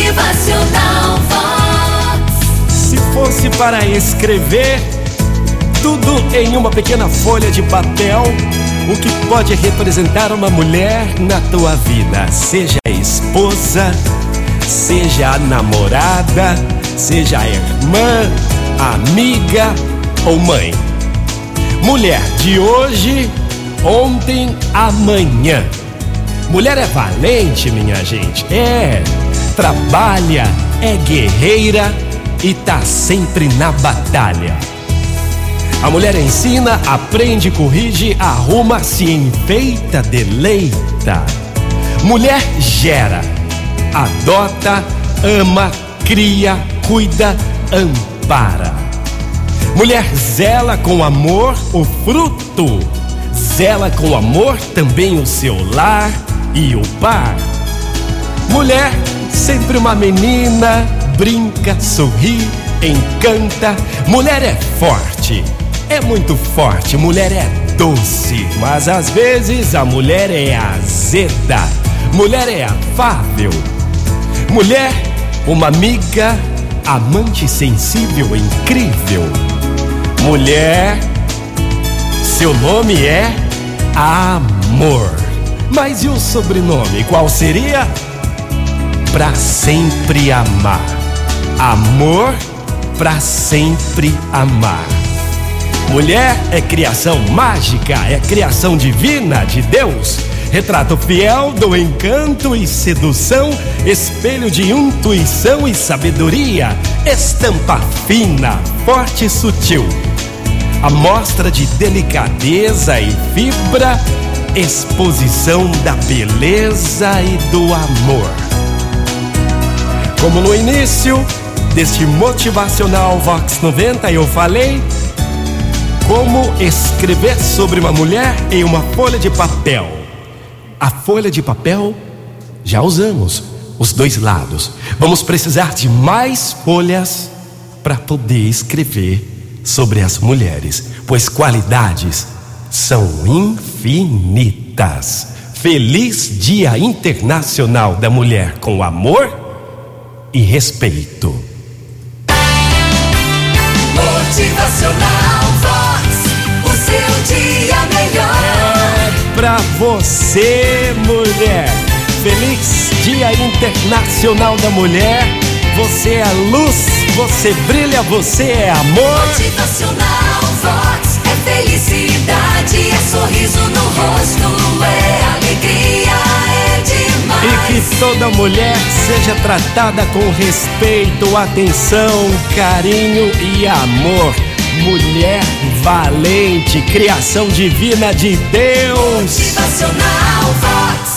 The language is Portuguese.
Motivacional. Se fosse para escrever tudo em uma pequena folha de papel, o que pode representar uma mulher na tua vida, seja a esposa, seja a namorada, seja a irmã, amiga ou mãe. Mulher de hoje, ontem, amanhã. Mulher é valente, minha gente. É, trabalha, é guerreira e tá sempre na batalha. A mulher ensina, aprende, corrige, arruma, se enfeita, deleita. Mulher gera, adota, ama, cria, cuida, ampara. Mulher zela com amor o fruto, zela com amor também o seu lar e o par. Mulher, sempre uma menina, brinca, sorri, encanta. Mulher é forte, é muito forte, mulher é doce, mas às vezes a mulher é azeda, mulher é afável. Mulher, uma amiga, amante sensível, incrível. Mulher, seu nome é Amor. Mas e o sobrenome? Qual seria? Pra sempre amar. Amor pra sempre amar. Mulher é criação mágica, é criação divina de Deus. Retrato fiel do encanto e sedução, espelho de intuição e sabedoria, estampa fina, forte e sutil. Amostra de delicadeza e fibra, exposição da beleza e do amor. Como no início deste motivacional Vox 90 eu falei, como escrever sobre uma mulher em uma folha de papel. A folha de papel já usamos os dois lados. Vamos precisar de mais folhas para poder escrever sobre as mulheres, pois qualidades são infinitas. Feliz Dia Internacional da Mulher com amor e respeito. Motivacional Vox. O seu dia melhor. Pra você, mulher. Feliz Dia Internacional da Mulher. Você é luz, você brilha, você é amor. Motivacional Vox. É felicidade, é sorriso no rosto, toda mulher seja tratada com respeito, atenção, carinho e amor. Mulher valente, criação divina de Deus. Motivacional Vox.